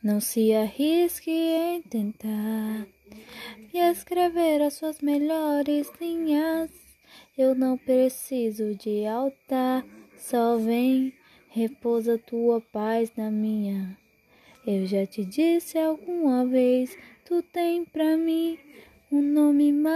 Não se arrisque em tentar e escrever as suas melhores linhas. Eu não preciso de altar, só vem, repousa tua paz na minha. Eu já te disse alguma vez, tu tem pra mim um nome mais.